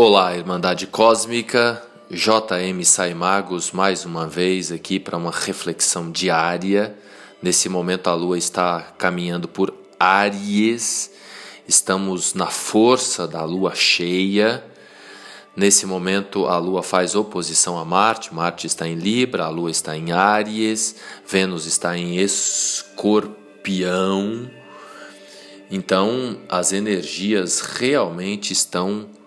Olá, Irmandade Cósmica, JM Saimagos mais uma vez aqui para uma reflexão diária. Nesse momento a lua está caminhando por Áries, estamos na força da lua cheia. Nesse momento a lua faz oposição a Marte, Marte está em Libra, a lua está em Áries, Vênus está em Escorpião. Então as energias realmente estão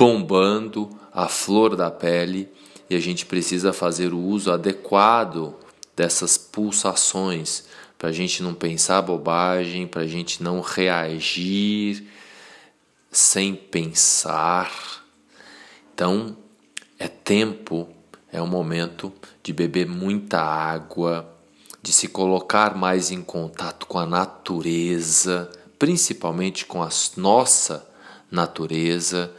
bombando a flor da pele e a gente precisa fazer o uso adequado dessas pulsações para a gente não pensar bobagem, para a gente não reagir sem pensar. Então é tempo, é o momento de beber muita água, de se colocar mais em contato com a natureza, principalmente com a nossa natureza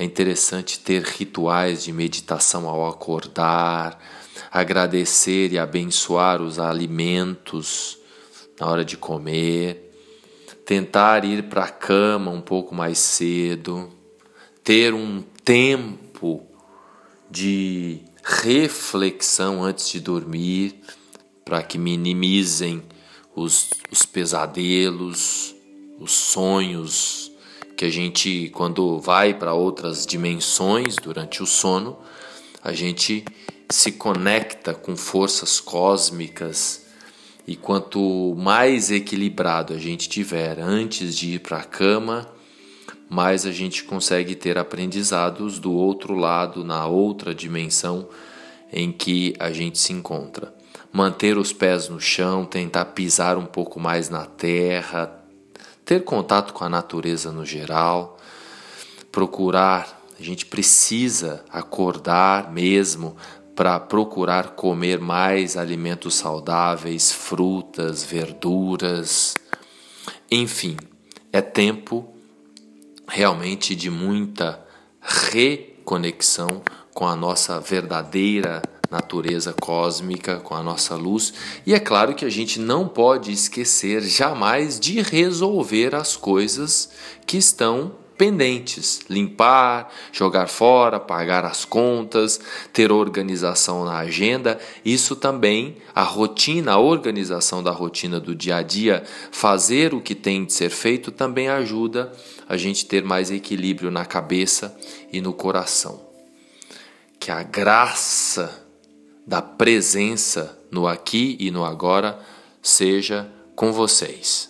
é interessante ter rituais de meditação ao acordar, agradecer e abençoar os alimentos na hora de comer, tentar ir para a cama um pouco mais cedo, ter um tempo de reflexão antes de dormir para que minimizem os, os pesadelos, os sonhos que a gente, quando vai para outras dimensões durante o sono, a gente se conecta com forças cósmicas e quanto mais equilibrado a gente tiver antes de ir para a cama, mais a gente consegue ter aprendizados do outro lado, na outra dimensão em que a gente se encontra. Manter os pés no chão, tentar pisar um pouco mais na terra, ter contato com a natureza no geral, procurar, a gente precisa acordar mesmo para procurar comer mais alimentos saudáveis, frutas, verduras. Enfim, é tempo realmente de muita reconexão com a nossa verdadeira natureza cósmica, com a nossa luz. E é claro que a gente não pode esquecer jamais de resolver as coisas que estão pendentes, limpar, jogar fora, pagar as contas, ter organização na agenda, isso também, a rotina, a organização da rotina do dia a dia, fazer o que tem de ser feito também ajuda a gente ter mais equilíbrio na cabeça e no coração. Que a graça da presença no aqui e no agora seja com vocês.